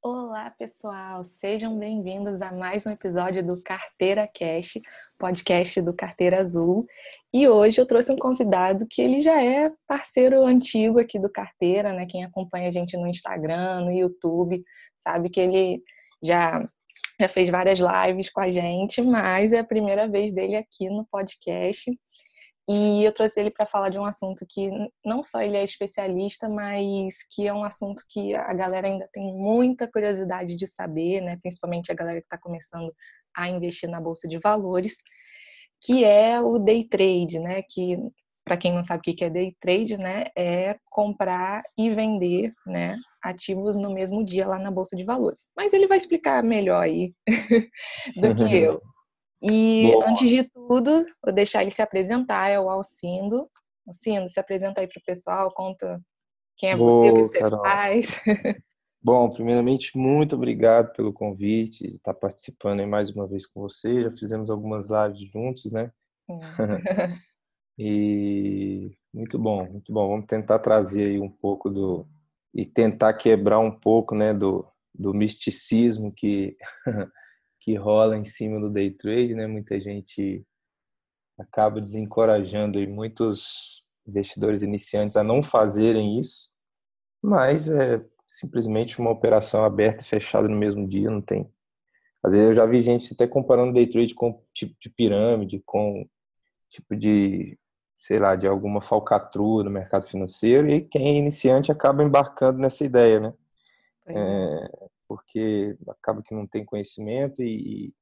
Olá, pessoal, sejam bem-vindos a mais um episódio do Carteira Cash, podcast do Carteira Azul. E hoje eu trouxe um convidado que ele já é parceiro antigo aqui do Carteira, né? Quem acompanha a gente no Instagram, no YouTube, sabe que ele já já fez várias lives com a gente, mas é a primeira vez dele aqui no podcast. E eu trouxe ele para falar de um assunto que não só ele é especialista, mas que é um assunto que a galera ainda tem muita curiosidade de saber, né? Principalmente a galera que está começando a investir na bolsa de valores, que é o day trade, né? Que para quem não sabe o que é day trade, né, é comprar e vender, né, ativos no mesmo dia lá na bolsa de valores. Mas ele vai explicar melhor aí do que eu. E Boa. antes de tudo, vou deixar ele se apresentar, é o Alcindo. Alcindo, se apresenta aí para o pessoal, conta quem é Boa, você, o que você Carol. faz. Bom, primeiramente, muito obrigado pelo convite, de estar participando aí mais uma vez com você. Já fizemos algumas lives juntos, né? E muito bom, muito bom. Vamos tentar trazer aí um pouco do e tentar quebrar um pouco, né, do, do misticismo que que rola em cima do day trade, né? Muita gente acaba desencorajando aí muitos investidores iniciantes a não fazerem isso, mas é simplesmente uma operação aberta e fechada no mesmo dia, não tem. Às vezes eu já vi gente até comparando day trade com tipo de pirâmide, com tipo de sei lá, de alguma falcatrua no mercado financeiro e quem é iniciante acaba embarcando nessa ideia, né? É. É, porque acaba que não tem conhecimento e,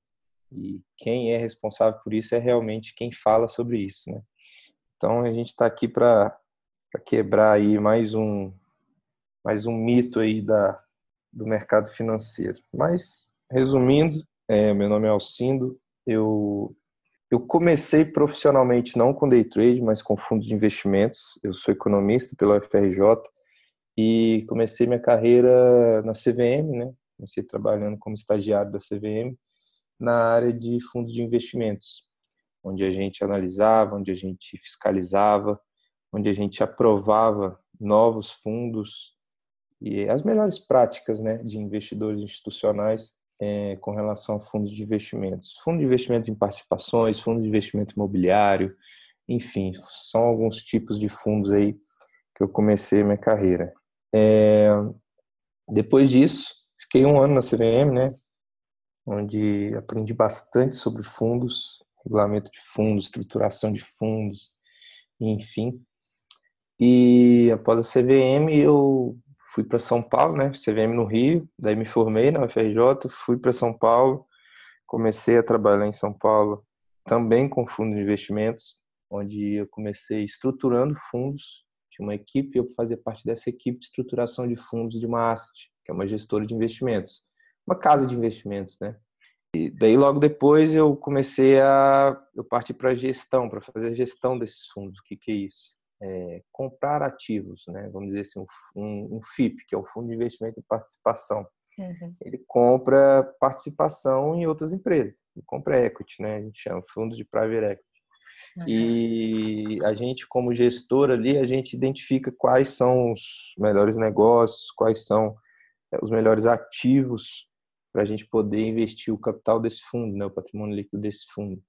e quem é responsável por isso é realmente quem fala sobre isso, né? Então a gente está aqui para quebrar aí mais um mais um mito aí da do mercado financeiro. Mas resumindo, é, meu nome é Alcindo, eu eu comecei profissionalmente não com day trade, mas com fundos de investimentos. Eu sou economista pela UFRJ e comecei minha carreira na CVM, né? Comecei trabalhando como estagiário da CVM na área de fundos de investimentos, onde a gente analisava, onde a gente fiscalizava, onde a gente aprovava novos fundos e as melhores práticas, né, de investidores institucionais é, com relação a fundos de investimentos. Fundo de investimento em participações, fundo de investimento imobiliário, enfim, são alguns tipos de fundos aí que eu comecei minha carreira. É, depois disso, fiquei um ano na CVM, né, onde aprendi bastante sobre fundos, regulamento de fundos, estruturação de fundos, enfim. E após a CVM, eu fui para São Paulo, né? CVM no Rio, daí me formei na UFRJ, fui para São Paulo, comecei a trabalhar em São Paulo também com fundos de investimentos, onde eu comecei estruturando fundos. Tinha uma equipe, eu fazia parte dessa equipe de estruturação de fundos de uma asset, que é uma gestora de investimentos, uma casa de investimentos, né? E daí logo depois eu comecei a eu parti para gestão, para fazer a gestão desses fundos. O que que é isso? É, comprar ativos, né? vamos dizer assim, um, um, FIP, que é o Fundo de Investimento em Participação. Uhum. Ele compra participação em outras empresas, ele compra equity, né? a gente chama fundo de private equity. Uhum. E a gente, como gestor ali, a gente identifica quais são os melhores negócios, quais são é, os melhores ativos para a gente poder investir o capital desse fundo, né, o patrimônio líquido desse fundo.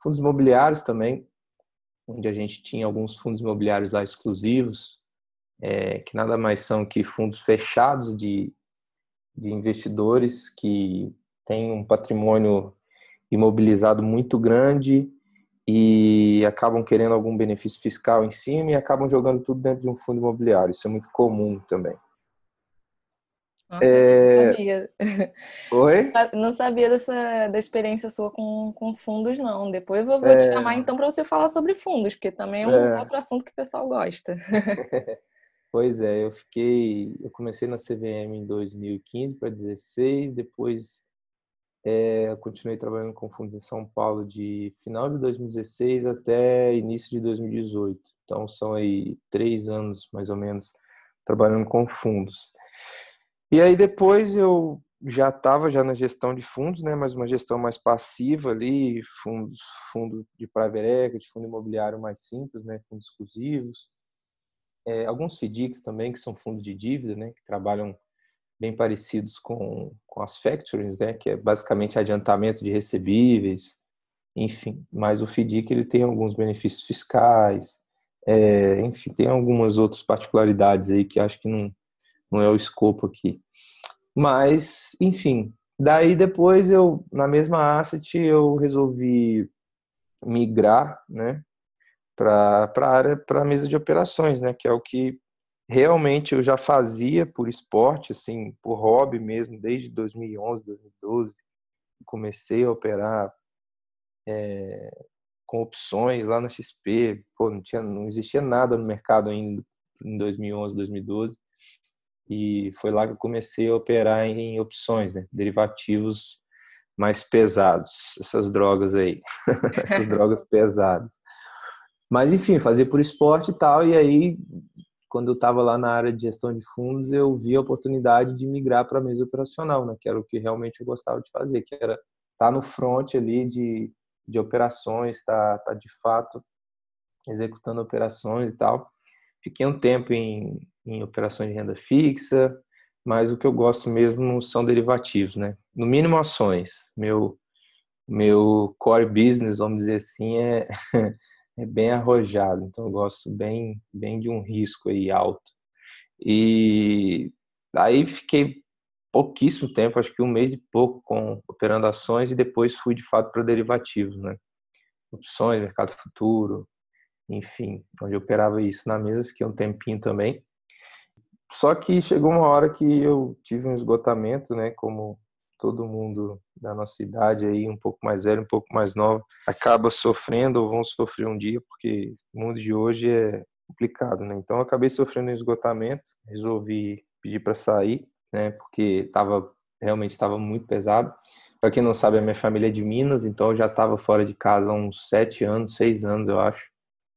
Fundos imobiliários também, onde a gente tinha alguns fundos imobiliários lá exclusivos, é, que nada mais são que fundos fechados de, de investidores que têm um patrimônio imobilizado muito grande e acabam querendo algum benefício fiscal em cima e acabam jogando tudo dentro de um fundo imobiliário. Isso é muito comum também. Nossa, é... não sabia. Oi? Não sabia dessa da experiência sua com, com os fundos, não. Depois eu vou, vou é... te chamar então para você falar sobre fundos, porque também é um é... outro assunto que o pessoal gosta. pois é, eu fiquei. Eu comecei na CVM em 2015 para 2016, depois é, continuei trabalhando com fundos em São Paulo de final de 2016 até início de 2018. Então são aí três anos mais ou menos trabalhando com fundos. E aí depois eu já estava já na gestão de fundos, né, mas uma gestão mais passiva ali, fundos, fundo de private equity, fundo imobiliário mais simples, né, fundos exclusivos. É, alguns FDICs também, que são fundos de dívida, né, que trabalham bem parecidos com, com as factories, né, que é basicamente adiantamento de recebíveis, enfim. Mas o FDIC ele tem alguns benefícios fiscais, é, enfim, tem algumas outras particularidades aí que acho que não, não é o escopo aqui. Mas, enfim, daí depois eu, na mesma asset, eu resolvi migrar, né, para a área, para a mesa de operações, né, que é o que realmente eu já fazia por esporte, assim, por hobby mesmo, desde 2011, 2012. Comecei a operar é, com opções lá na XP. Pô, não, tinha, não existia nada no mercado ainda em 2011, 2012. E foi lá que eu comecei a operar em opções, né? Derivativos mais pesados, essas drogas aí, essas drogas pesadas. Mas enfim, fazia por esporte e tal, e aí quando eu estava lá na área de gestão de fundos, eu vi a oportunidade de migrar para a mesa operacional, né? Que era o que realmente eu gostava de fazer, que era estar tá no front ali de, de operações, estar tá, tá de fato executando operações e tal. Fiquei um tempo em, em operações de renda fixa, mas o que eu gosto mesmo são derivativos, né? No mínimo ações. Meu meu core business, vamos dizer assim, é, é bem arrojado. Então eu gosto bem bem de um risco aí alto. E aí fiquei pouquíssimo tempo, acho que um mês e pouco com operando ações e depois fui de fato para derivativos, né? Opções, mercado futuro, enfim, onde eu operava isso na mesa, fiquei um tempinho também. Só que chegou uma hora que eu tive um esgotamento, né, como todo mundo da nossa idade aí, um pouco mais velho, um pouco mais novo, acaba sofrendo ou vão sofrer um dia, porque o mundo de hoje é complicado, né? Então eu acabei sofrendo um esgotamento, resolvi pedir para sair, né, porque tava realmente estava muito pesado. Para quem não sabe, a minha família é de Minas, então eu já estava fora de casa há uns sete anos, seis anos, eu acho.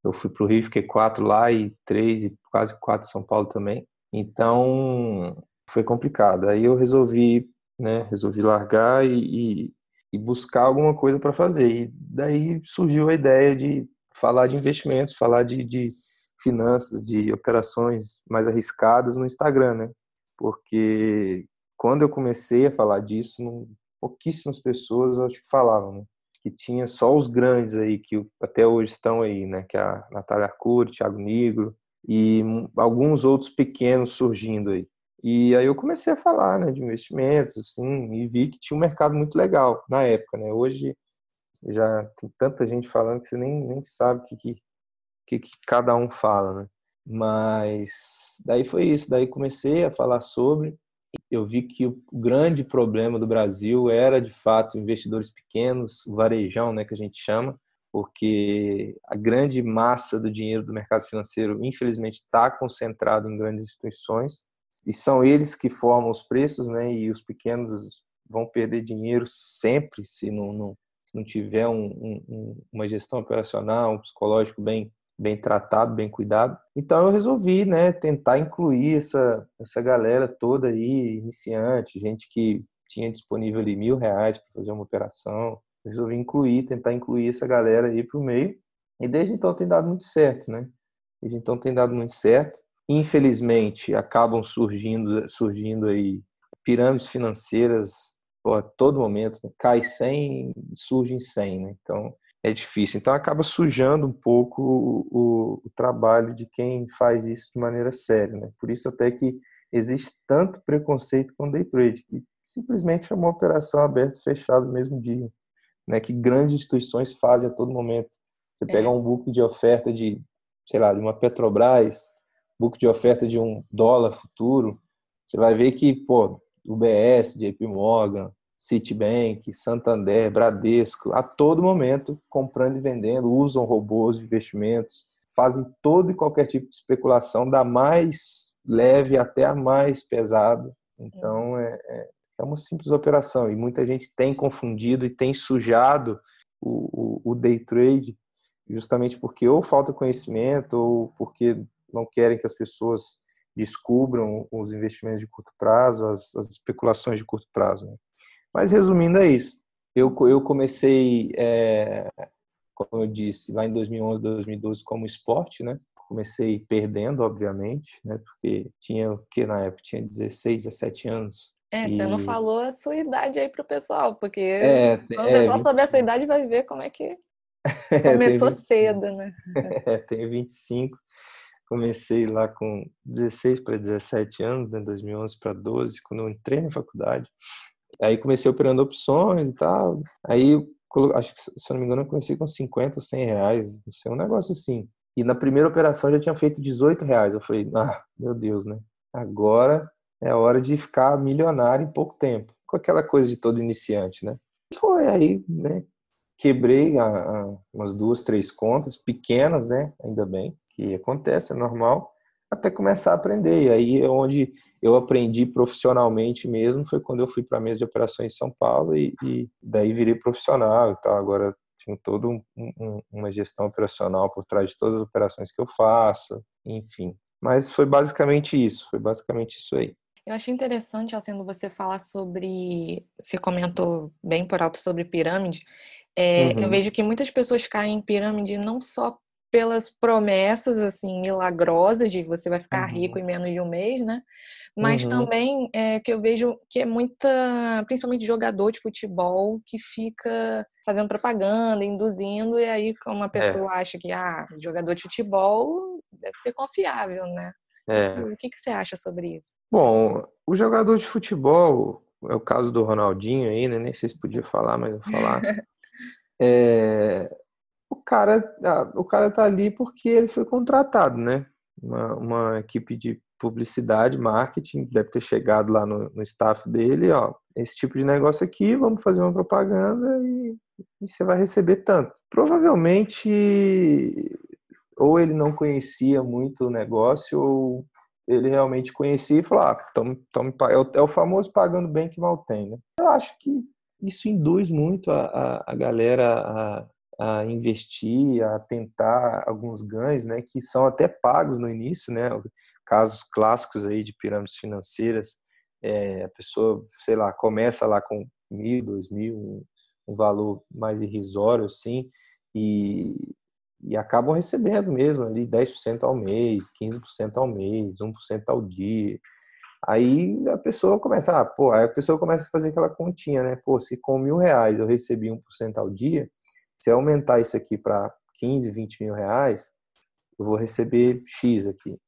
Eu fui para o Rio, fiquei quatro lá e três e quase quatro em São Paulo também. Então foi complicado. Aí eu resolvi, né, resolvi largar e, e, e buscar alguma coisa para fazer. E daí surgiu a ideia de falar de investimentos, falar de, de finanças, de operações mais arriscadas no Instagram, né? Porque quando eu comecei a falar disso, não, pouquíssimas pessoas acho que falavam, né? que tinha só os grandes aí, que até hoje estão aí, né? Que é a Natália Arcuri, Thiago Negro e alguns outros pequenos surgindo aí. E aí eu comecei a falar né, de investimentos, assim, e vi que tinha um mercado muito legal na época, né? Hoje já tem tanta gente falando que você nem, nem sabe o que, que, que cada um fala, né? Mas daí foi isso, daí comecei a falar sobre eu vi que o grande problema do Brasil era, de fato, investidores pequenos, o varejão, né, que a gente chama, porque a grande massa do dinheiro do mercado financeiro, infelizmente, está concentrado em grandes instituições e são eles que formam os preços, né, e os pequenos vão perder dinheiro sempre se não, não, se não tiver um, um, uma gestão operacional, um psicológico bem bem tratado, bem cuidado. Então eu resolvi, né, tentar incluir essa essa galera toda aí, iniciante, gente que tinha disponível ali mil reais para fazer uma operação. Resolvi incluir, tentar incluir essa galera aí para o meio. E desde então tem dado muito certo, né? Desde então tem dado muito certo. Infelizmente acabam surgindo surgindo aí pirâmides financeiras pô, a todo momento. Né? Cai 100, surge 100, né? Então é difícil. Então acaba sujando um pouco o, o, trabalho de quem faz isso de maneira séria. Né? Por isso até que existe tanto preconceito com day trade, que simplesmente é uma operação aberta e fechada no mesmo dia, né? que grandes instituições fazem a todo momento. Você é. pega um book de oferta de, sei lá, de uma Petrobras, book de oferta de um dólar futuro, você vai ver que, pô, UBS, JP Morgan, Citibank, Santander, Bradesco, a todo momento comprando e vendendo, usam robôs de investimentos, fazem todo e qualquer tipo de especulação, da mais leve até a mais pesada. Então é, é, é uma simples operação e muita gente tem confundido e tem sujado o, o, o day trade justamente porque ou falta conhecimento ou porque não querem que as pessoas descubram os investimentos de curto prazo, as, as especulações de curto prazo. Né? Mas resumindo é isso. Eu, eu comecei, é, como eu disse, lá em 2011, 2012 como esporte, né? Comecei perdendo, obviamente, né? Porque tinha o que na época? Tinha 16, 17 anos. É, e... você não falou a sua idade aí pro pessoal, porque é, quando o é, pessoal 25... souber a sua idade vai ver como é que começou cedo, né? É, tenho 25. Comecei lá com 16 para 17 anos, né, 2011 para 12, quando eu entrei na faculdade. Aí comecei operando opções e tal. Aí, acho que, se eu não me engano, eu comecei com 50 ou 100 reais, não sei, um negócio assim. E na primeira operação já tinha feito 18 reais. Eu falei, ah, meu Deus, né? Agora é hora de ficar milionário em pouco tempo. Com aquela coisa de todo iniciante, né? Foi aí, né? Quebrei a, a, umas duas, três contas, pequenas, né? Ainda bem que acontece, é normal, até começar a aprender. E aí é onde eu aprendi profissionalmente mesmo, foi quando eu fui para a mesa de operações em São Paulo e, e daí virei profissional e tal. Agora tenho toda um, um, uma gestão operacional por trás de todas as operações que eu faço, enfim. Mas foi basicamente isso, foi basicamente isso aí. Eu achei interessante, Alcendo, você falar sobre. Você comentou bem por alto sobre pirâmide. É, uhum. Eu vejo que muitas pessoas caem em pirâmide não só pelas promessas assim milagrosas de você vai ficar uhum. rico em menos de um mês, né? Mas uhum. também é, que eu vejo que é muita, principalmente jogador de futebol que fica fazendo propaganda, induzindo, e aí uma é. pessoa é. acha que ah, jogador de futebol deve ser confiável, né? É. O que, que você acha sobre isso? Bom, o jogador de futebol, é o caso do Ronaldinho aí, né? Nem sei se podia falar, mas vou falar. é, o cara, ah, o cara tá ali porque ele foi contratado, né? Uma, uma equipe de publicidade, marketing, deve ter chegado lá no, no staff dele, ó, esse tipo de negócio aqui, vamos fazer uma propaganda e, e você vai receber tanto. Provavelmente, ou ele não conhecia muito o negócio, ou ele realmente conhecia e falou, ah, tome, é, o, é o famoso pagando bem que mal tem, né? Eu acho que isso induz muito a, a, a galera a a investir, a tentar alguns ganhos, né, que são até pagos no início, né, casos clássicos aí de pirâmides financeiras, é, a pessoa, sei lá, começa lá com mil, dois mil, um, um valor mais irrisório, assim, e, e acabam recebendo mesmo ali 10% ao mês, 15% ao mês, 1% ao dia. Aí a pessoa começa, ah, pô, aí a pessoa começa a fazer aquela continha, né? Pô, se com mil reais eu recebi 1% ao dia, se eu aumentar isso aqui para 15, 20 mil reais, eu vou receber X aqui.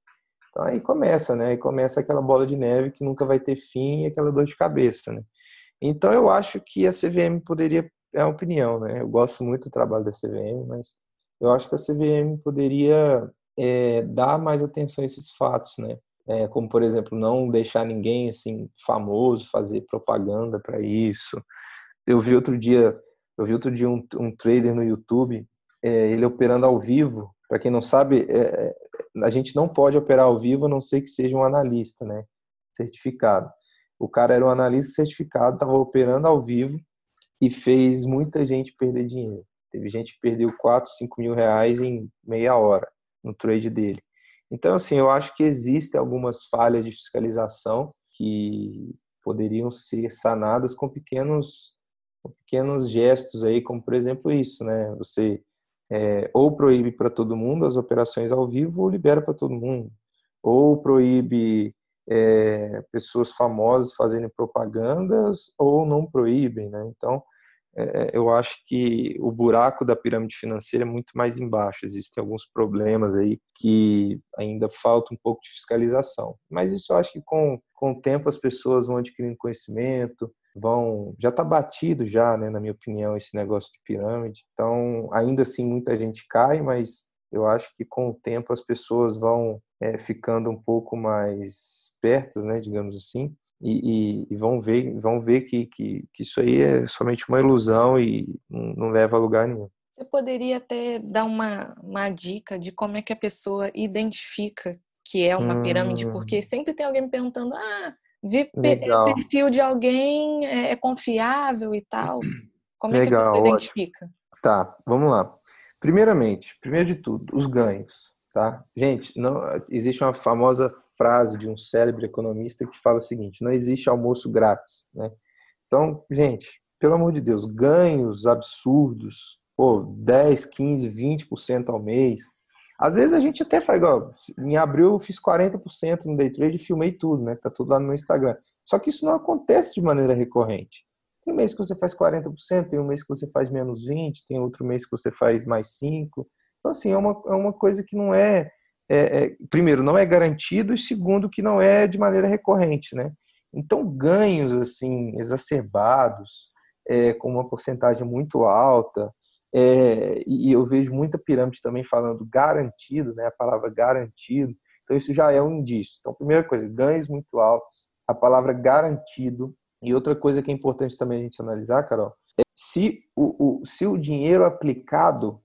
Então aí começa, né? Aí começa aquela bola de neve que nunca vai ter fim e aquela dor de cabeça, né? Então eu acho que a CVM poderia, é uma opinião, né? Eu gosto muito do trabalho da CVM, mas eu acho que a CVM poderia é, dar mais atenção a esses fatos, né? É, como por exemplo não deixar ninguém assim famoso fazer propaganda para isso. Eu vi outro dia eu vi outro dia um, um trader no YouTube, é, ele operando ao vivo. Para quem não sabe, é, é, a gente não pode operar ao vivo a não ser que seja um analista, né? Certificado. O cara era um analista certificado, estava operando ao vivo e fez muita gente perder dinheiro. Teve gente que perdeu 4, 5 mil reais em meia hora no trade dele. Então, assim, eu acho que existem algumas falhas de fiscalização que poderiam ser sanadas com pequenos pequenos gestos aí, como por exemplo isso, né? Você é, ou proíbe para todo mundo as operações ao vivo ou libera para todo mundo, ou proíbe é, pessoas famosas fazendo propagandas ou não proíbem, né? Então, eu acho que o buraco da pirâmide financeira é muito mais embaixo. Existem alguns problemas aí que ainda falta um pouco de fiscalização. Mas isso eu acho que com, com o tempo as pessoas vão adquirindo conhecimento, vão já está batido já, né, na minha opinião, esse negócio de pirâmide. Então, ainda assim muita gente cai, mas eu acho que com o tempo as pessoas vão é, ficando um pouco mais pertas, né, digamos assim, e, e, e, vão ver, vão ver que, que, que, isso aí é somente uma ilusão e não leva a lugar nenhum. Você poderia até dar uma, uma dica de como é que a pessoa identifica que é uma hum. pirâmide, porque sempre tem alguém me perguntando, ah, Ver Legal. perfil de alguém é, é, confiável e tal. Como é Legal, que você identifica? Tá, vamos lá. Primeiramente, primeiro de tudo, os ganhos. tá? Gente, não existe uma famosa frase de um célebre economista que fala o seguinte: não existe almoço grátis, né? Então, gente, pelo amor de Deus, ganhos absurdos, pô, 10, 15, 20% ao mês. Às vezes a gente até faz igual, em abril eu fiz 40% no day trade e filmei tudo, né? Tá tudo lá no meu Instagram. Só que isso não acontece de maneira recorrente. Tem um mês que você faz 40%, tem um mês que você faz menos 20%, tem outro mês que você faz mais 5%. Então, assim, é uma, é uma coisa que não é, é, é, primeiro, não é garantido e segundo, que não é de maneira recorrente, né? Então, ganhos, assim, exacerbados, é, com uma porcentagem muito alta, é, e eu vejo muita pirâmide também falando garantido, né? A palavra garantido. Então, isso já é um indício. Então, primeira coisa, ganhos muito altos, a palavra garantido. E outra coisa que é importante também a gente analisar, Carol, é se o, o, se o dinheiro aplicado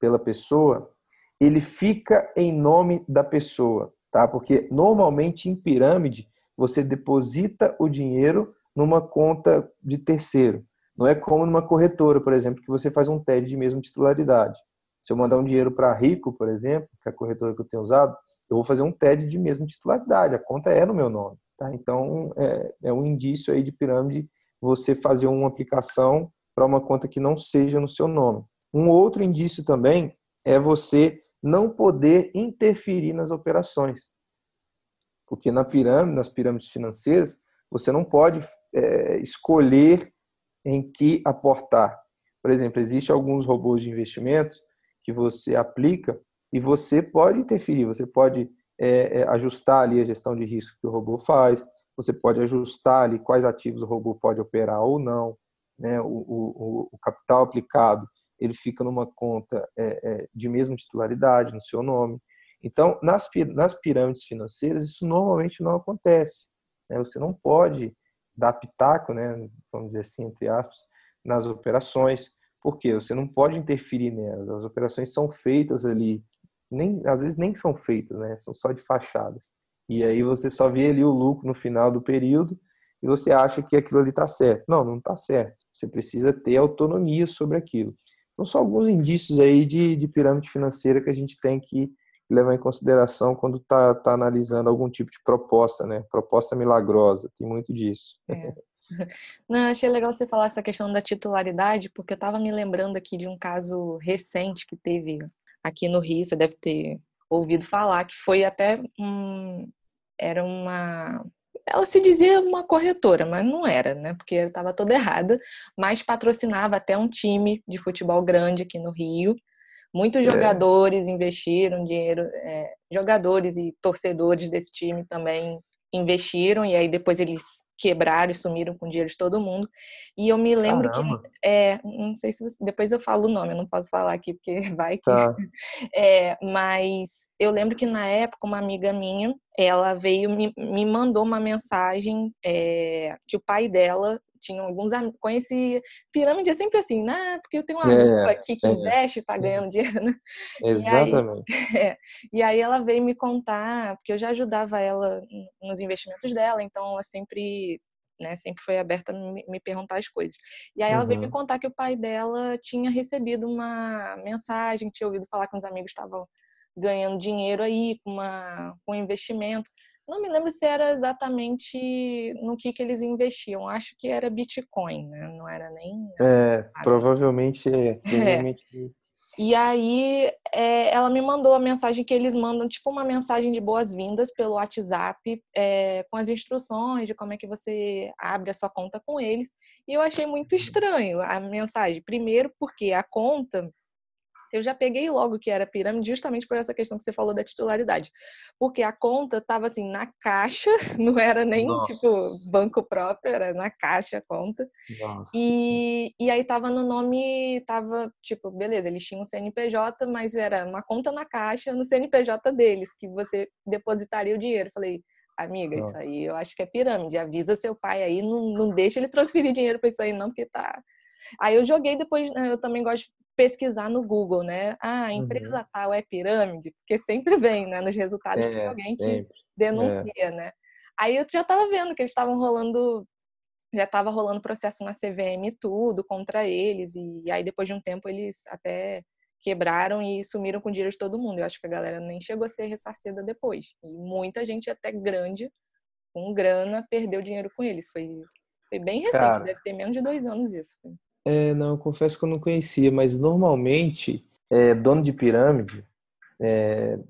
pela pessoa, ele fica em nome da pessoa, tá? Porque normalmente em pirâmide você deposita o dinheiro numa conta de terceiro. Não é como numa corretora, por exemplo, que você faz um TED de mesma titularidade. Se eu mandar um dinheiro para Rico, por exemplo, que é a corretora que eu tenho usado, eu vou fazer um TED de mesma titularidade. A conta é no meu nome. Tá? Então, é, é um indício aí de pirâmide você fazer uma aplicação para uma conta que não seja no seu nome. Um outro indício também é você não poder interferir nas operações. Porque na pirâmide, nas pirâmides financeiras, você não pode é, escolher em que aportar. Por exemplo, existem alguns robôs de investimento que você aplica e você pode interferir, você pode é, é, ajustar ali a gestão de risco que o robô faz, você pode ajustar ali quais ativos o robô pode operar ou não, né? o, o, o capital aplicado ele fica numa conta é, é, de mesma titularidade no seu nome. Então, nas, nas pirâmides financeiras, isso normalmente não acontece. Né? Você não pode dar pitaco, né, vamos dizer assim, entre aspas, nas operações, porque você não pode interferir nelas. As operações são feitas ali, nem às vezes nem são feitas, né, são só de fachadas. E aí você só vê ali o lucro no final do período e você acha que aquilo ali está certo. Não, não está certo. Você precisa ter autonomia sobre aquilo. Então, são alguns indícios aí de, de pirâmide financeira que a gente tem que levar em consideração quando está tá analisando algum tipo de proposta, né? Proposta milagrosa, tem muito disso. É. Não, achei legal você falar essa questão da titularidade, porque eu estava me lembrando aqui de um caso recente que teve aqui no Rio, você deve ter ouvido falar, que foi até um, era uma ela se dizia uma corretora, mas não era, né? Porque estava toda errada, mas patrocinava até um time de futebol grande aqui no Rio. Muitos é. jogadores investiram dinheiro, é, jogadores e torcedores desse time também investiram, e aí depois eles quebraram e sumiram com o dinheiro de todo mundo. E eu me lembro Caramba. que. É, não sei se você, depois eu falo o nome, eu não posso falar aqui, porque vai que. Tá. É, mas eu lembro que na época, uma amiga minha, ela veio, me, me mandou uma mensagem é, que o pai dela tinha alguns amigos, conheci pirâmide é sempre assim, né? Porque eu tenho uma amiga aqui que é, investe, tá sim. ganhando dinheiro, né? Exatamente. E aí, é, e aí, ela veio me contar, porque eu já ajudava ela nos investimentos dela, então ela sempre né, sempre foi aberta a me, me perguntar as coisas. E aí ela uhum. veio me uhum. contar que o pai dela tinha recebido uma mensagem, tinha ouvido falar que os amigos estavam ganhando dinheiro aí com, uma, com um investimento. Não me lembro se era exatamente no que, que eles investiam. Acho que era Bitcoin, né? Não era nem. É, provavelmente é. Provavelmente... é. E aí é, ela me mandou a mensagem que eles mandam, tipo uma mensagem de boas-vindas pelo WhatsApp, é, com as instruções de como é que você abre a sua conta com eles. E eu achei muito estranho a mensagem. Primeiro, porque a conta eu já peguei logo que era pirâmide justamente por essa questão que você falou da titularidade. Porque a conta estava assim na caixa, não era nem Nossa. tipo banco próprio, era na caixa a conta. Nossa. E, e aí tava no nome, tava tipo, beleza, eles tinham um CNPJ, mas era uma conta na caixa no CNPJ deles, que você depositaria o dinheiro. Falei, amiga, Nossa. isso aí eu acho que é pirâmide. Avisa seu pai aí, não, não deixa ele transferir dinheiro para isso aí, não, porque tá. Aí eu joguei depois, né, eu também gosto pesquisar no Google, né? Ah, a empresa uhum. tal é pirâmide, porque sempre vem, né, nos resultados é, tem alguém que sempre. denuncia, é. né? Aí eu já estava vendo que eles estavam rolando, já estava rolando processo na CVM e tudo contra eles, e aí depois de um tempo eles até quebraram e sumiram com o dinheiro de todo mundo. Eu acho que a galera nem chegou a ser ressarcida depois. E muita gente até grande, com grana, perdeu dinheiro com eles. Foi, foi bem recente, Cara, deve ter menos de dois anos isso. É, não, eu confesso que eu não conhecia, mas normalmente, é, dono de pirâmide, é,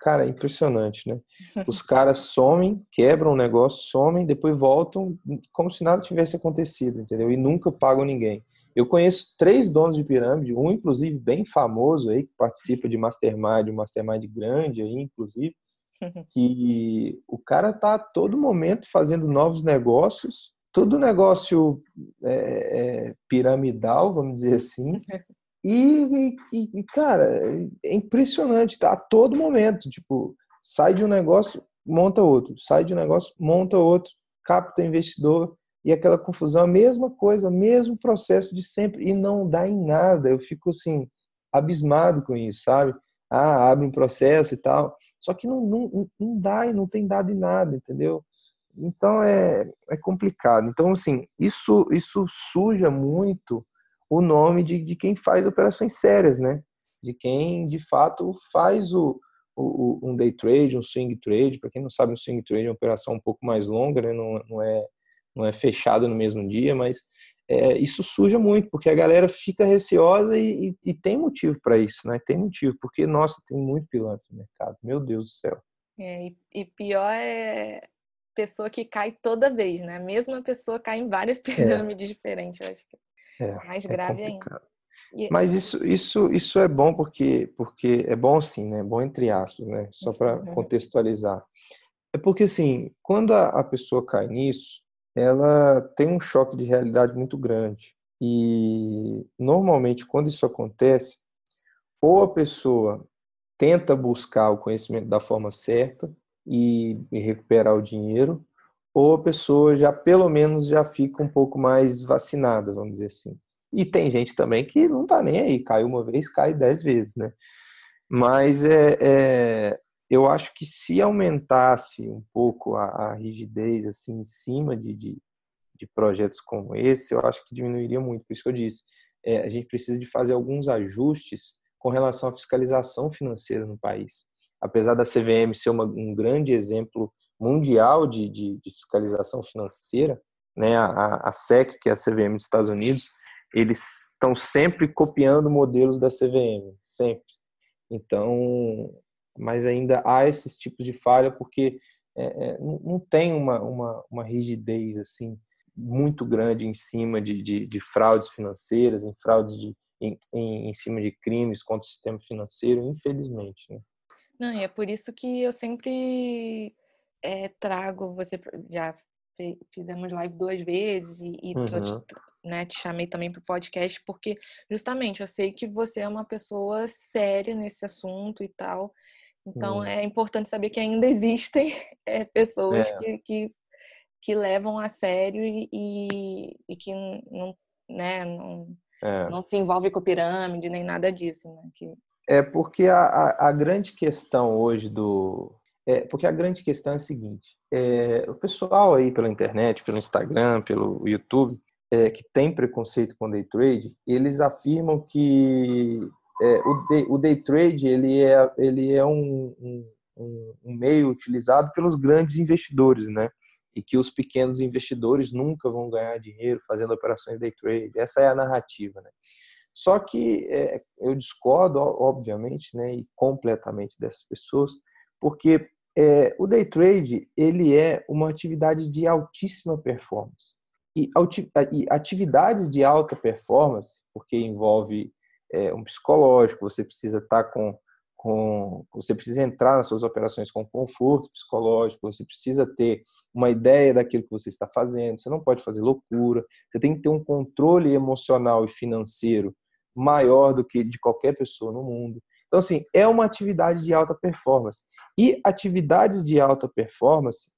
cara, é impressionante, né? Os caras somem, quebram o negócio, somem, depois voltam como se nada tivesse acontecido, entendeu? E nunca pagam ninguém. Eu conheço três donos de pirâmide, um inclusive bem famoso aí, que participa de mastermind, um mastermind grande aí, inclusive, que o cara tá a todo momento fazendo novos negócios, todo negócio é, é, piramidal, vamos dizer assim, e, e, e, cara, é impressionante, tá a todo momento, tipo, sai de um negócio, monta outro, sai de um negócio, monta outro, capta investidor, e aquela confusão, a mesma coisa, mesmo processo de sempre, e não dá em nada. Eu fico assim, abismado com isso, sabe? Ah, abre um processo e tal. Só que não, não, não dá e não tem dado em nada, entendeu? Então é, é complicado. Então, assim, isso, isso suja muito o nome de, de quem faz operações sérias, né? De quem de fato faz o, o, um day trade, um swing trade. Para quem não sabe, um swing trade é uma operação um pouco mais longa, né? não, não é não é fechado no mesmo dia, mas é, isso suja muito, porque a galera fica receosa e, e, e tem motivo para isso, né? Tem motivo, porque, nossa, tem muito pilantra no mercado, meu Deus do céu. É, e, pior é pessoa que cai toda vez, né? A mesma pessoa cai em várias pirâmides é. diferentes, eu acho que é mais é grave ainda. E... Mas isso, isso, isso é bom porque, porque é bom sim, né? Bom entre aspas, né? Só para uhum. contextualizar. É porque assim, quando a, a pessoa cai nisso, ela tem um choque de realidade muito grande. E normalmente, quando isso acontece, ou a pessoa tenta buscar o conhecimento da forma certa e, e recuperar o dinheiro, ou a pessoa já pelo menos já fica um pouco mais vacinada, vamos dizer assim. E tem gente também que não tá nem aí, cai uma vez, cai dez vezes, né? Mas é, é eu acho que se aumentasse um pouco a, a rigidez assim em cima de, de, de, projetos como esse, eu acho que diminuiria muito. Por isso que eu disse, é, a gente precisa de fazer alguns ajustes com relação à fiscalização financeira no país. Apesar da CVM ser uma, um grande exemplo mundial de, de, de fiscalização financeira, né, a, a SEC, que é a CVM dos Estados Unidos, eles estão sempre copiando modelos da CVM, sempre. Então, mas ainda há esses tipos de falha porque é, é, não, tem uma, uma, uma, rigidez assim muito grande em cima de, de, de fraudes financeiras, em fraudes de, em, em, em, cima de crimes contra o sistema financeiro, infelizmente. Né? Não, e é por isso que eu sempre é, trago, você já fizemos live duas vezes e, e uhum. te, né, te chamei também para o podcast porque justamente eu sei que você é uma pessoa séria nesse assunto e tal então hum. é importante saber que ainda existem é, pessoas é. Que, que, que, levam a sério e, e, e que não, né, não, é. não se envolve com pirâmide nem nada disso. Né? Que... É porque a, a, a grande questão hoje do. É, porque a grande questão é a seguinte: é, o pessoal aí pela internet, pelo Instagram, pelo YouTube, é, que tem preconceito com day trade, eles afirmam que é, o, day, o, day, trade ele é, ele é um, um, um, meio utilizado pelos grandes investidores, né? E que os pequenos investidores nunca vão ganhar dinheiro fazendo operações day trade. Essa é a narrativa, né? Só que é, eu discordo, obviamente, né, e completamente dessas pessoas, porque é, o day trade ele é uma atividade de altíssima performance. E, atividades de alta performance, porque envolve é, um psicológico, você precisa estar tá com, com. Você precisa entrar nas suas operações com conforto psicológico, você precisa ter uma ideia daquilo que você está fazendo, você não pode fazer loucura, você tem que ter um controle emocional e financeiro maior do que de qualquer pessoa no mundo. Então, assim, é uma atividade de alta performance. E atividades de alta performance,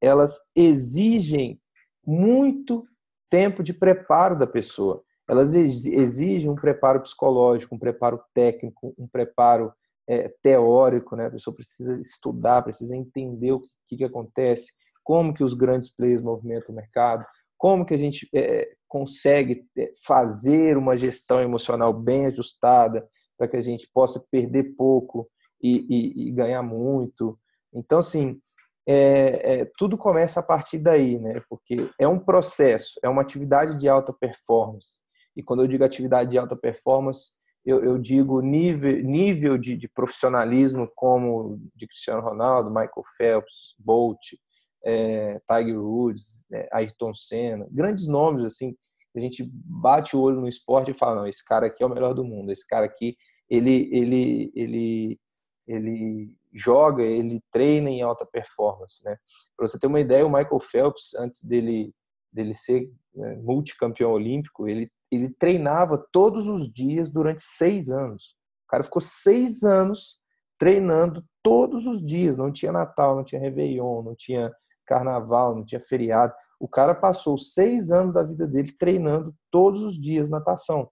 elas exigem muito tempo de preparo da pessoa elas exigem um preparo psicológico, um preparo técnico, um preparo é, teórico, né? A pessoa precisa estudar, precisa entender o que, que acontece, como que os grandes players movimentam o mercado, como que a gente, é, consegue é, fazer uma gestão emocional bem ajustada para que a gente possa perder pouco e, e, e ganhar muito. Então, assim, é, é, tudo começa a partir daí, né? Porque é um processo, é uma atividade de alta performance. E quando eu digo atividade de alta performance, eu, eu digo nível, nível de, de, profissionalismo como de Cristiano Ronaldo, Michael Phelps, Bolt, é, Tiger Woods, é, Ayrton Senna, grandes nomes assim. A gente bate o olho no esporte e fala, não, esse cara aqui é o melhor do mundo, esse cara aqui, ele, ele, ele, ele joga, ele treina em alta performance, né? Para você ter uma ideia, o Michael Phelps, antes dele dele ser né, multicampeão olímpico, ele ele treinava todos os dias durante seis anos. O cara ficou seis anos treinando todos os dias. Não tinha Natal, não tinha Réveillon, não tinha Carnaval, não tinha feriado. O cara passou seis anos da vida dele treinando todos os dias natação.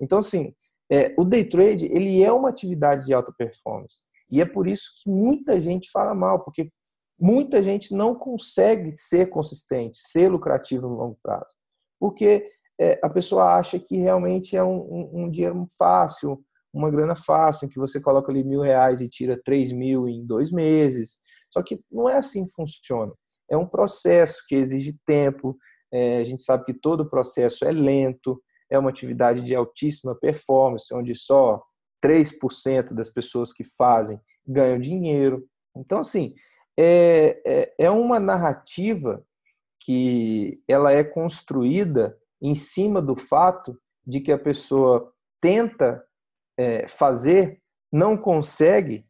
Então, assim, é, o day trade ele é uma atividade de alta performance. E é por isso que muita gente fala mal, porque muita gente não consegue ser consistente, ser lucrativo no longo prazo. Porque é, a pessoa acha que realmente é um, um, um, dinheiro fácil, uma grana fácil, em que você coloca ali mil reais e tira três mil em dois meses. Só que não é assim que funciona. É um processo que exige tempo. É, a gente sabe que todo processo é lento, é uma atividade de altíssima performance, onde só 3% das pessoas que fazem ganham dinheiro. Então, assim, é, é, é uma narrativa que ela é construída em cima do fato de que a pessoa tenta é, fazer, não consegue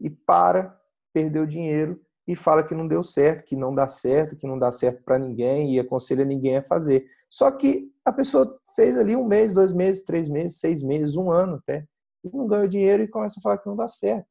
e para, perdeu dinheiro e fala que não deu certo, que não dá certo, que não dá certo para ninguém e aconselha ninguém a fazer. Só que a pessoa fez ali um mês, dois meses, três meses, seis meses, um ano até, e não ganhou dinheiro e começa a falar que não dá certo.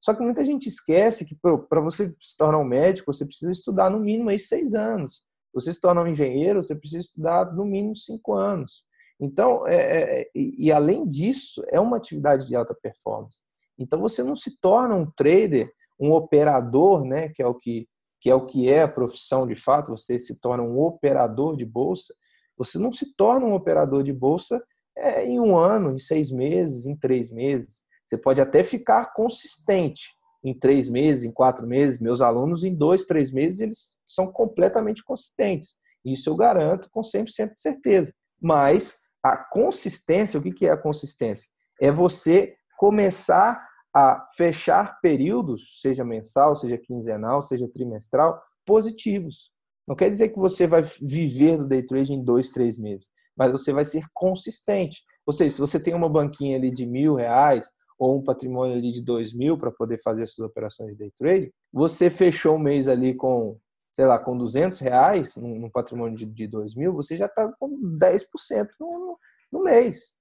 Só que muita gente esquece que para você se tornar um médico, você precisa estudar no mínimo aí seis anos. Você se torna um engenheiro, você precisa estudar no mínimo cinco anos. Então, é, é, é, e além disso, é uma atividade de alta performance. Então, você não se torna um trader, um operador, né, que é o que, que é o que é a profissão de fato. Você se torna um operador de bolsa. Você não se torna um operador de bolsa é, em um ano, em seis meses, em três meses. Você pode até ficar consistente, em três meses, em quatro meses. Meus alunos, em dois, três meses, eles são completamente consistentes. Isso eu garanto com 100% de certeza. Mas a consistência, o que é a consistência? É você começar a fechar períodos, seja mensal, seja quinzenal, seja trimestral, positivos. Não quer dizer que você vai viver do day trade em dois, três meses, mas você vai ser consistente. Ou seja, se você tem uma banquinha ali de mil reais, ou um patrimônio ali de 2 mil para poder fazer essas operações de day trade, você fechou um mês ali com, sei lá, com 200 reais, num, patrimônio de, de 2 mil, você já está com 10% no, no mês.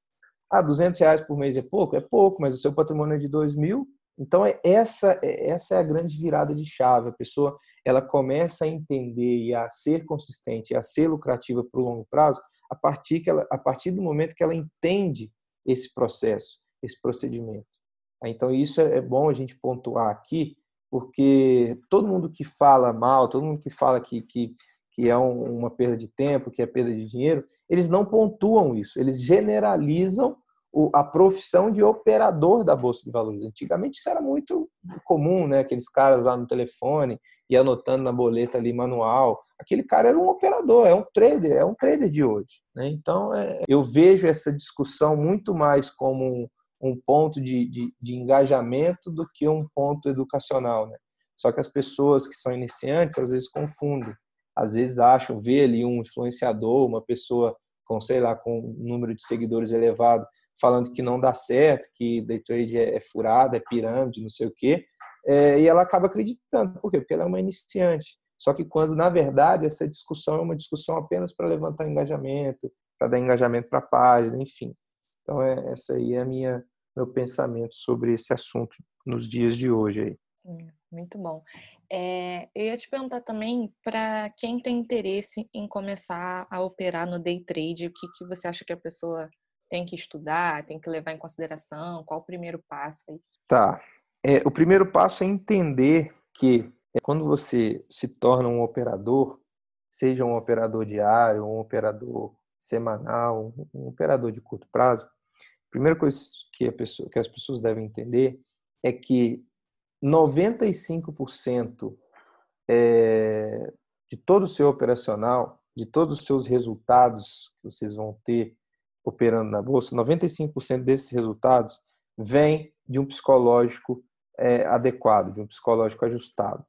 Ah, 200 reais por mês é pouco? É pouco, mas o seu patrimônio é de 2 mil. Então, é essa, é, essa é a grande virada de chave. A pessoa ela começa a entender e a ser consistente, a ser lucrativa para o longo prazo, a partir, que ela, a partir do momento que ela entende esse processo esse procedimento. Então, isso é, é bom a gente pontuar aqui, porque todo mundo que fala mal, todo mundo que fala que, que, que é uma perda de tempo, que é perda de dinheiro, eles não pontuam isso, eles generalizam a profissão de operador da Bolsa de Valores. Antigamente isso era muito comum, né? Aqueles caras lá no telefone e anotando na boleta ali manual. Aquele cara era um operador, é um trader, é um trader de hoje. Né? Então é, eu vejo essa discussão muito mais como um ponto de, de, de, engajamento do que um ponto educacional, né? Só que as pessoas que são iniciantes às vezes confundem, às vezes acham ver ali um influenciador, uma pessoa com sei lá com um número de seguidores elevado falando que não dá certo, que day trade é, é furada, é pirâmide, não sei o quê, é, e ela acaba acreditando, por quê? Porque ela é uma iniciante. Só que quando na verdade essa discussão é uma discussão apenas para levantar engajamento, para dar engajamento para a página, enfim. Então, é, essa aí é a minha meu pensamento sobre esse assunto nos dias de hoje aí. Muito bom. É, eu ia te perguntar também para quem tem interesse em começar a operar no day trade, o que, que você acha que a pessoa tem que estudar, tem que levar em consideração? Qual o primeiro passo aí? Tá. É, o primeiro passo é entender que é quando você se torna um operador, seja um operador diário, um operador semanal, um operador de curto prazo, a primeira coisa que, pessoa, que as pessoas devem entender é que 95% é, de todo o seu operacional, de todos os seus resultados que vocês vão ter operando na bolsa, 95% desses resultados vem de um psicológico é, adequado, de um psicológico ajustado,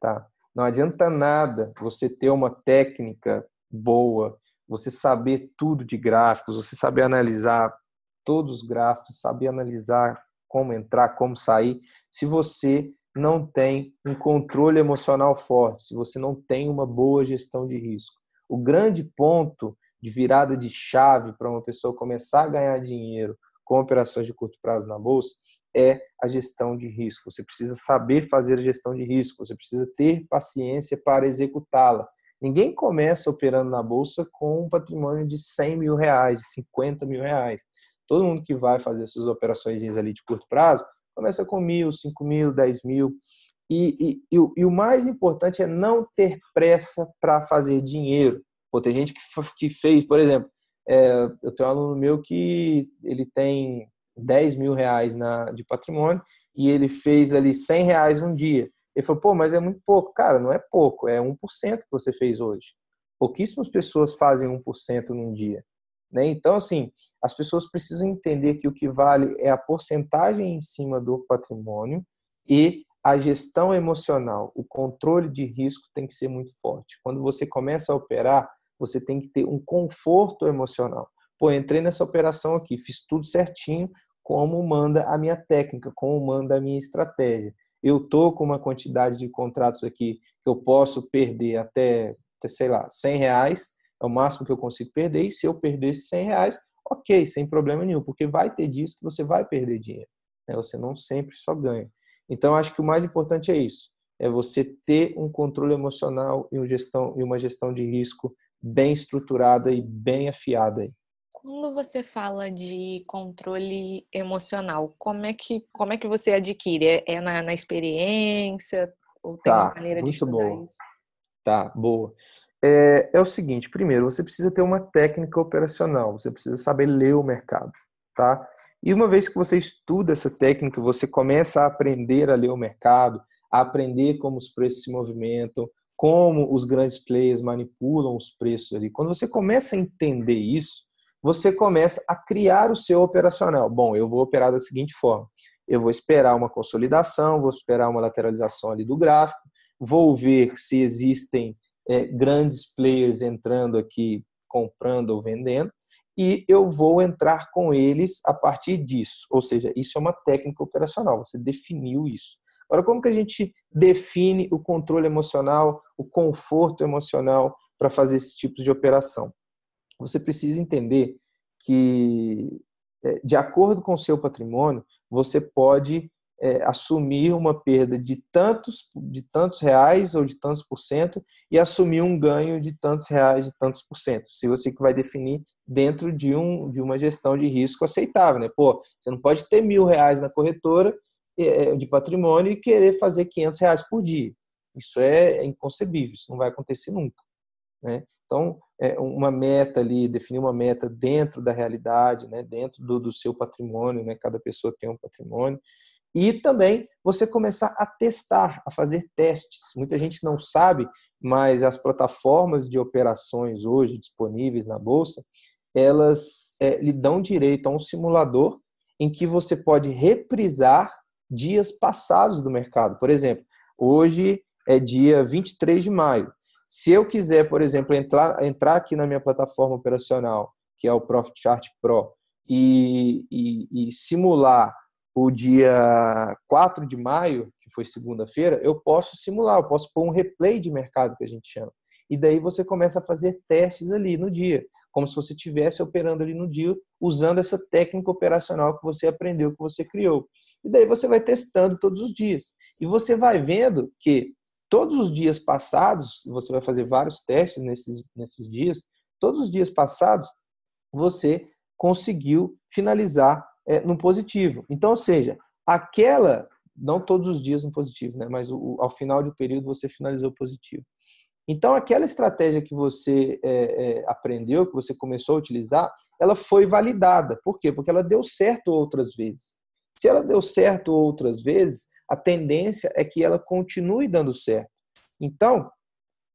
tá? Não adianta nada você ter uma técnica boa, você saber tudo de gráficos, você saber analisar todos os gráficos, saber analisar como entrar, como sair, se você não tem um controle emocional forte, se você não tem uma boa gestão de risco. O grande ponto de virada de chave para uma pessoa começar a ganhar dinheiro com operações de curto prazo na bolsa é a gestão de risco. Você precisa saber fazer a gestão de risco, você precisa ter paciência para executá-la. Ninguém começa operando na bolsa com um patrimônio de 100 mil reais, de 50 mil reais. Todo mundo que vai fazer suas operações ali de curto prazo começa com mil, cinco mil, dez mil. E, e, e, o mais importante é não ter pressa para fazer dinheiro. Pô, tem gente que, que fez, por exemplo, é, eu tenho um aluno meu que ele tem 10 mil reais na, de patrimônio e ele fez ali 100 reais um dia. Ele falou, pô, mas é muito pouco. Cara, não é pouco, é 1% que você fez hoje. Pouquíssimas pessoas fazem 1% num dia. Né? Então, assim, as pessoas precisam entender que o que vale é a porcentagem em cima do patrimônio e a gestão emocional, o controle de risco tem que ser muito forte. Quando você começa a operar, você tem que ter um conforto emocional. Pô, entrei nessa operação aqui, fiz tudo certinho, como manda a minha técnica, como manda a minha estratégia. Eu tô com uma quantidade de contratos aqui que eu posso perder até, sei lá, 100 reais, é o máximo que eu consigo perder, e se eu perder 100 reais, ok, sem problema nenhum, porque vai ter dias que você vai perder dinheiro. Né? Você não sempre só ganha. Então, acho que o mais importante é isso, é você ter um controle emocional e, uma gestão, e uma gestão de risco bem estruturada e bem afiada. Quando você fala de controle emocional, como é que, como é que você adquire? É, é na, na experiência? Ou tem tá, uma maneira de estudar boa. isso? Tá, boa é, é o seguinte: primeiro, você precisa ter uma técnica operacional, você precisa saber ler o mercado, tá? E uma vez que você estuda essa técnica, você começa a aprender a ler o mercado, a aprender como os preços se movimentam, como os grandes players manipulam os preços ali. Quando você começa a entender isso, você começa a criar o seu operacional. Bom, eu vou operar da seguinte forma: eu vou esperar uma consolidação, vou esperar uma lateralização ali do gráfico, vou ver se existem é, grandes players entrando aqui, comprando ou vendendo, e eu vou entrar com eles a partir disso. Ou seja, isso é uma técnica operacional, você definiu isso. Agora, como que a gente define o controle emocional, o conforto emocional para fazer esse tipo de operação? Você precisa entender que, é, de acordo com o seu patrimônio, você pode é, assumir uma perda de tantos, de tantos reais ou de tantos por cento e assumir um ganho de tantos reais, de tantos por cento. Se você que vai definir dentro de, um, de uma gestão de risco aceitável, né? Pô, você não pode ter mil reais na corretora é, de patrimônio e querer fazer 500 reais por dia. Isso é inconcebível, isso não vai acontecer nunca. Né? Então, é uma meta ali, definir uma meta dentro da realidade, né? dentro do, do seu patrimônio, né? cada pessoa tem um patrimônio, e também você começar a testar, a fazer testes. Muita gente não sabe, mas as plataformas de operações hoje disponíveis na bolsa, elas é, lhe dão direito a um simulador em que você pode reprisar dias passados do mercado. Por exemplo, hoje é dia 23 de maio. Se eu quiser, por exemplo, entrar, entrar aqui na minha plataforma operacional, que é o Profit Chart Pro, e, e, e simular o dia 4 de maio, que foi segunda-feira, eu posso simular, eu posso pôr um replay de mercado que a gente chama. E daí você começa a fazer testes ali no dia, como se você estivesse operando ali no dia, usando essa técnica operacional que você aprendeu, que você criou. E daí você vai testando todos os dias. E você vai vendo que todos os dias passados, você vai fazer vários testes nesses, nesses dias, todos os dias passados, você conseguiu finalizar é, no positivo. Então, ou seja, aquela, não todos os dias no positivo, né, mas o, ao final de um período você finalizou positivo. Então, aquela estratégia que você é, é, aprendeu, que você começou a utilizar, ela foi validada. Por quê? Porque ela deu certo outras vezes. Se ela deu certo outras vezes, a tendência é que ela continue dando certo. Então,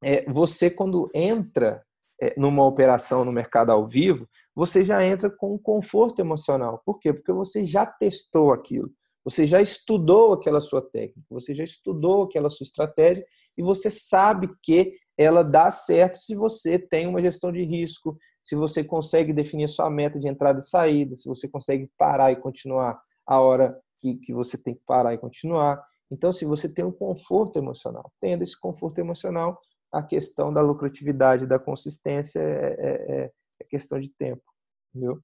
é, você, quando entra é, numa operação no mercado ao vivo, você já entra com um conforto emocional. Por quê? Porque você já testou aquilo. Você já estudou aquela sua técnica, você já estudou aquela sua estratégia e você sabe que ela dá certo se você tem uma gestão de risco, se você consegue definir sua meta de entrada e saída, se você consegue parar e continuar a hora que, que você tem que parar e continuar. Então, se você tem um conforto emocional, tendo esse conforto emocional, a questão da lucratividade, da consistência é, é, é questão de tempo, entendeu?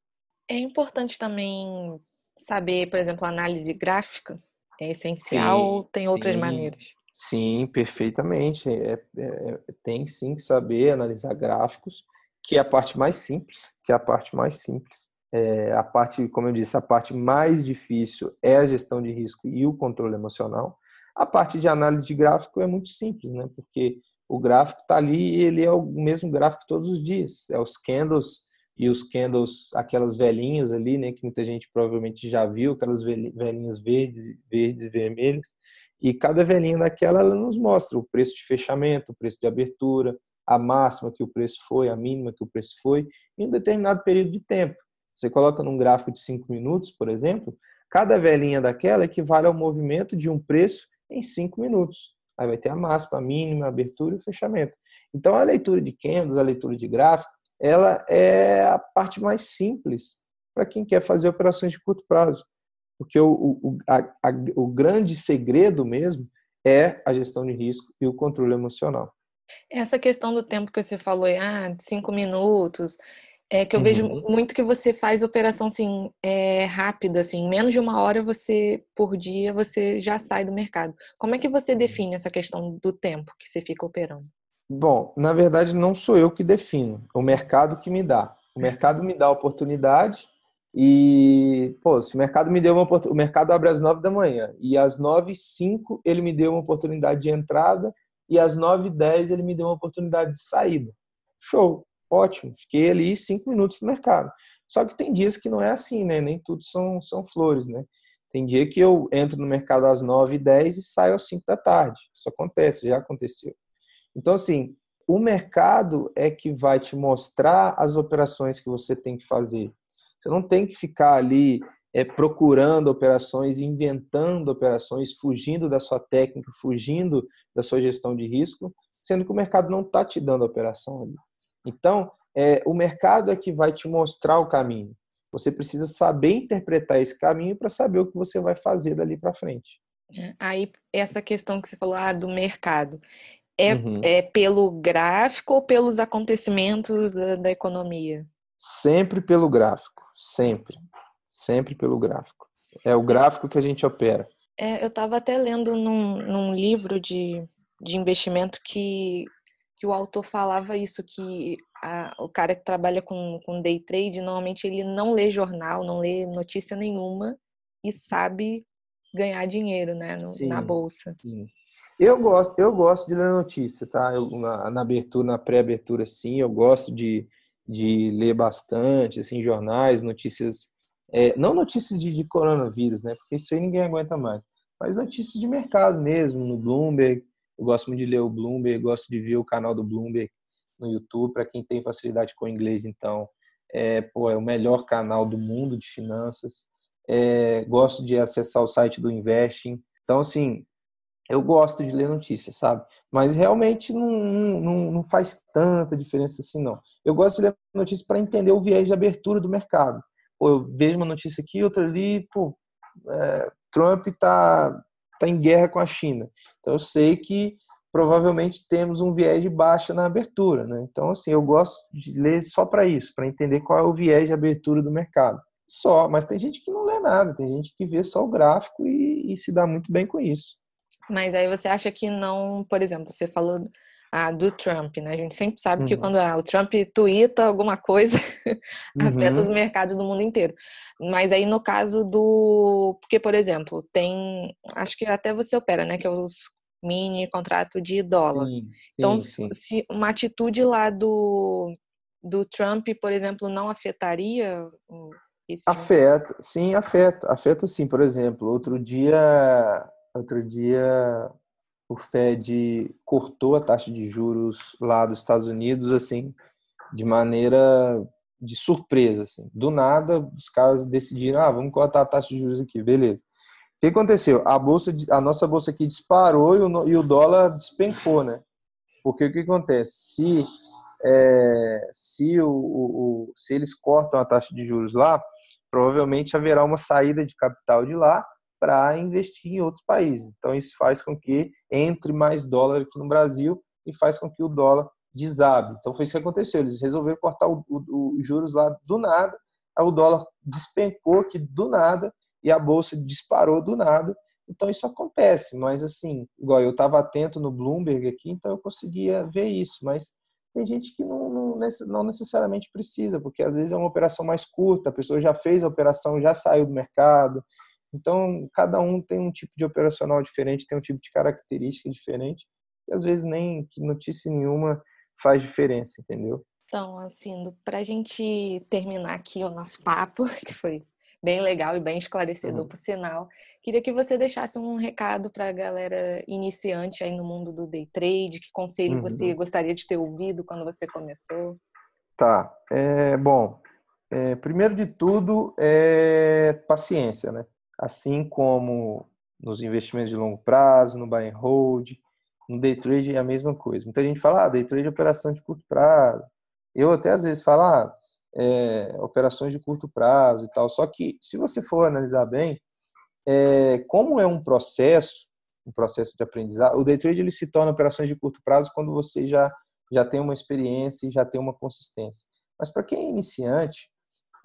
É importante também saber, por exemplo, análise gráfica é essencial sim, ou tem outras sim, maneiras? Sim, perfeitamente. É, é, é, tem sim que saber analisar gráficos, que é a parte mais simples, que é a parte mais simples. É, a parte, como eu disse, a parte mais difícil é a gestão de risco e o controle emocional. A parte de análise de gráfico é muito simples, né? Porque o gráfico está ali e ele é o mesmo gráfico todos os dias. É os candles e os candles, aquelas velhinhas ali, né, que muita gente provavelmente já viu, aquelas velhinhas verdes, verdes e vermelhas. E cada velhinha daquela ela nos mostra o preço de fechamento, o preço de abertura, a máxima que o preço foi, a mínima que o preço foi, em um determinado período de tempo. Você coloca num gráfico de 5 minutos, por exemplo, cada velhinha daquela equivale ao movimento de um preço em 5 minutos. Aí vai ter a máxima, a mínima, a abertura e o fechamento. Então, a leitura de candles, a leitura de gráfico, ela é a parte mais simples para quem quer fazer operações de curto prazo. Porque o, o, a, a, o grande segredo mesmo é a gestão de risco e o controle emocional. Essa questão do tempo que você falou, ah, cinco minutos, é que eu uhum. vejo muito que você faz operação assim, é, rápida, assim, menos de uma hora você por dia você já sai do mercado. Como é que você define essa questão do tempo que você fica operando? Bom, na verdade não sou eu que defino, é o mercado que me dá. O mercado me dá a oportunidade e, pô, se o mercado me deu uma o mercado abre às nove da manhã e às nove e cinco ele me deu uma oportunidade de entrada e às nove e dez ele me deu uma oportunidade de saída. Show, ótimo. Fiquei ali cinco minutos no mercado. Só que tem dias que não é assim, né? Nem tudo são, são flores, né? Tem dia que eu entro no mercado às nove e dez e saio às cinco da tarde. Isso acontece, já aconteceu. Então, assim, o mercado é que vai te mostrar as operações que você tem que fazer. Você não tem que ficar ali é, procurando operações, inventando operações, fugindo da sua técnica, fugindo da sua gestão de risco, sendo que o mercado não está te dando a operação ali. Então, é, o mercado é que vai te mostrar o caminho. Você precisa saber interpretar esse caminho para saber o que você vai fazer dali para frente. É, aí, essa questão que você falou ah, do mercado, é, uhum. é pelo gráfico ou pelos acontecimentos da, da economia? Sempre pelo gráfico, sempre. Sempre pelo gráfico. É o gráfico que a gente opera. É, eu estava até lendo num, num livro de, de investimento que, que o autor falava isso, que a, o cara que trabalha com, com day trade, normalmente ele não lê jornal, não lê notícia nenhuma e sabe ganhar dinheiro né, no, sim, na bolsa. Sim. Eu gosto, eu gosto de ler notícia, tá? Eu, na, na abertura, na pré-abertura, sim, eu gosto de, de ler bastante, assim, jornais, notícias, é, não notícias de, de, coronavírus, né? Porque isso aí ninguém aguenta mais, mas notícias de mercado mesmo, no Bloomberg. Eu gosto muito de ler o Bloomberg, gosto de ver o canal do Bloomberg no YouTube. Para quem tem facilidade com o inglês, então, é, pô, é o melhor canal do mundo de finanças. É, gosto de acessar o site do Investing. Então, assim, eu gosto de ler notícias, sabe? Mas realmente não, não, não faz tanta diferença assim, não. Eu gosto de ler notícias para entender o viés de abertura do mercado. Pô, eu vejo uma notícia aqui, outra ali, pô, é, Trump está tá em guerra com a China. Então eu sei que provavelmente temos um viés de baixa na abertura, né? Então, assim, eu gosto de ler só para isso, para entender qual é o viés de abertura do mercado. Só, mas tem gente que não lê nada, tem gente que vê só o gráfico e, e se dá muito bem com isso. Mas aí você acha que não, por exemplo, você falou ah, do Trump, né? A gente sempre sabe uhum. que quando ah, o Trump tuita alguma coisa, afeta os uhum. mercados do mundo inteiro. Mas aí no caso do. Porque, por exemplo, tem. Acho que até você opera, né? Que é os mini contrato de dólar. Sim, então, sim. se uma atitude lá do, do Trump, por exemplo, não afetaria esse Afeta, sim, afeta. Afeta sim, por exemplo, outro dia, outro dia o Fed cortou a taxa de juros lá dos Estados Unidos assim, de maneira de surpresa assim. Do nada, os caras decidiram, ah, vamos cortar a taxa de juros aqui, beleza. O que aconteceu? A bolsa, a nossa bolsa aqui disparou e o, e o dólar despencou, né? Porque o que acontece? Se é, se, o, o, se eles cortam a taxa de juros lá, provavelmente haverá uma saída de capital de lá para investir em outros países. Então, isso faz com que entre mais dólar aqui no Brasil e faz com que o dólar desabe. Então, foi isso que aconteceu. Eles resolveram cortar os juros lá do nada, o dólar despencou aqui do nada e a bolsa disparou do nada. Então, isso acontece, mas assim, igual eu estava atento no Bloomberg aqui, então eu conseguia ver isso, mas tem gente que não, não, não, necessariamente precisa, porque às vezes é uma operação mais curta, a pessoa já fez a operação, já saiu do mercado. Então, cada um tem um tipo de operacional diferente, tem um tipo de característica diferente, e às vezes nem notícia nenhuma faz diferença, entendeu? Então, assim, para a gente terminar aqui o nosso papo, que foi bem legal e bem esclarecedor, uhum. por sinal. Queria que você deixasse um recado para a galera iniciante aí no mundo do day trade, que conselho uhum. você gostaria de ter ouvido quando você começou? Tá, é, bom, é, primeiro de tudo é paciência, né? Assim como nos investimentos de longo prazo, no buy and hold, no day trade é a mesma coisa. Muita gente fala, ah, day trade é operação de curto prazo. Eu até às vezes falo, ah, é, operações de curto prazo e tal. Só que, se você for analisar bem, é, como é um processo, um processo de aprendizado, o day trade ele se torna operações de curto prazo quando você já, já tem uma experiência e já tem uma consistência. Mas para quem é iniciante,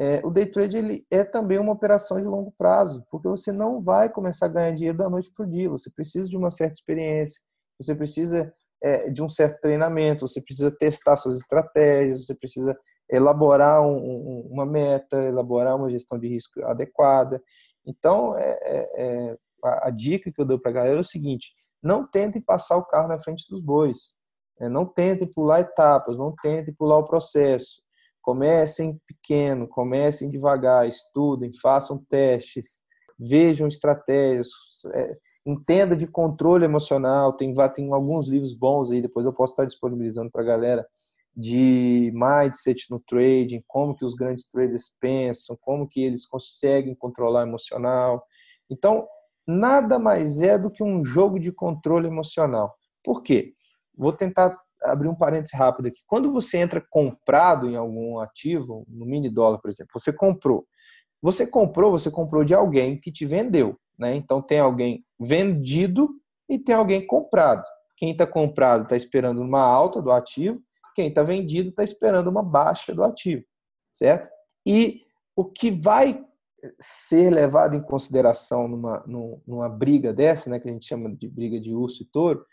é, o day trade ele é também uma operação de longo prazo, porque você não vai começar a ganhar dinheiro da noite para o dia. Você precisa de uma certa experiência, você precisa é, de um certo treinamento, você precisa testar suas estratégias, você precisa elaborar um, um, uma meta, elaborar uma gestão de risco adequada. Então, é, é, é a, a, dica que eu dou para a galera é o seguinte: não tentem passar o carro na frente dos bois, né? não tentem pular etapas, não tentem pular o processo. Comecem pequeno, comecem devagar, estudem, façam testes, vejam estratégias, é, entenda de controle emocional. Tem, tem alguns livros bons aí, depois eu posso estar disponibilizando para a galera de mindset no trading, como que os grandes traders pensam, como que eles conseguem controlar emocional. Então, nada mais é do que um jogo de controle emocional. Por quê? Vou tentar abrir um parênteses rápido aqui. Quando você entra comprado em algum ativo, no mini dólar, por exemplo, você comprou. Você comprou, você comprou de alguém que te vendeu, né? Então tem alguém vendido e tem alguém comprado. Quem está comprado está esperando uma alta do ativo quem está vendido está esperando uma baixa do ativo, certo? E o que vai ser levado em consideração numa, numa briga dessa, né, que a gente chama de briga de urso e touro,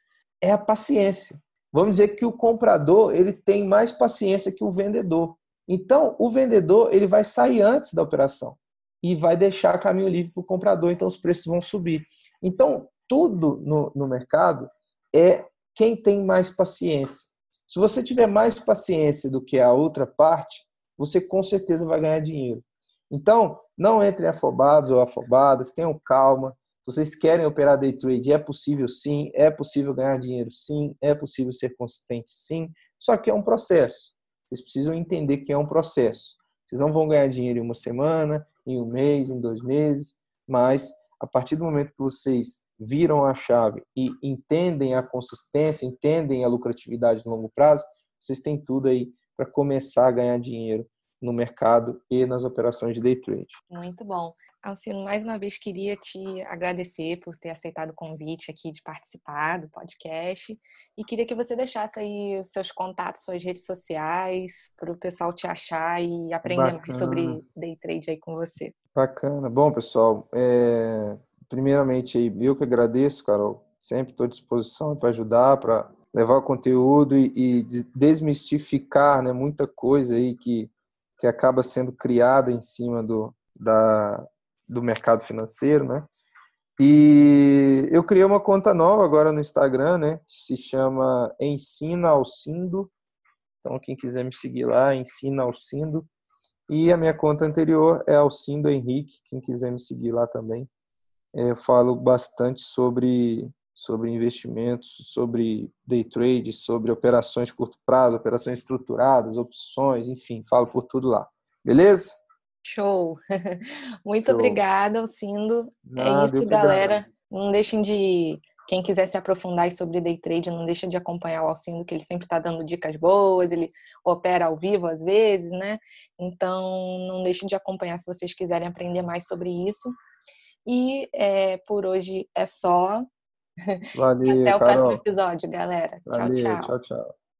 é a paciência. Vamos dizer que o comprador ele tem mais paciência que o vendedor. Então, o vendedor ele vai sair antes da operação e vai deixar caminho livre para o comprador, então os preços vão subir. Então, tudo no, no mercado é quem tem mais paciência. Se você tiver mais paciência do que a outra parte, você com certeza vai ganhar dinheiro. Então, não entrem afobados ou afobadas, tenham calma. Se vocês querem operar day trade, é possível sim, é possível ganhar dinheiro sim, é possível ser consistente sim, só que é um processo. Vocês precisam entender que é um processo. Vocês não vão ganhar dinheiro em uma semana, em um mês, em dois meses, mas a partir do momento que vocês viram a chave e entendem a consistência, entendem a lucratividade no longo prazo, vocês têm tudo aí para começar a ganhar dinheiro no mercado e nas operações de day trade. Muito bom. Alcino, mais uma vez queria te agradecer por ter aceitado o convite aqui de participar do podcast e queria que você deixasse aí os seus contatos, suas redes sociais, para o pessoal te achar e aprender Bacana. mais sobre day trade aí com você. Bacana. Bom, pessoal, é primeiramente, eu que agradeço, Carol. Sempre estou à disposição para ajudar, para levar o conteúdo e, e, desmistificar né, muita coisa aí que, que acaba sendo criada em cima do, da, do mercado financeiro, né? E eu criei uma conta nova agora no Instagram, né? Se chama Ensina Alcindo. Então, quem quiser me seguir lá, Ensina Alcindo. E a minha conta anterior é Alcindo Henrique, quem quiser me seguir lá também. É, eu falo bastante sobre, sobre investimentos, sobre day trade, sobre operações de curto prazo, operações estruturadas, opções, enfim, falo por tudo lá. Beleza? Show! Muito Show. obrigada, Alcindo. é isso, galera. Não deixem de. Quem quiser se aprofundar sobre day trade, não deixa de acompanhar o Alcindo, que ele sempre está dando dicas boas, ele opera ao vivo às vezes, né? Então, não deixem de acompanhar se vocês quiserem aprender mais sobre isso. E é, por hoje é só. Valeu, Até o Carol. próximo episódio, galera. Valeu, tchau, tchau. tchau, tchau.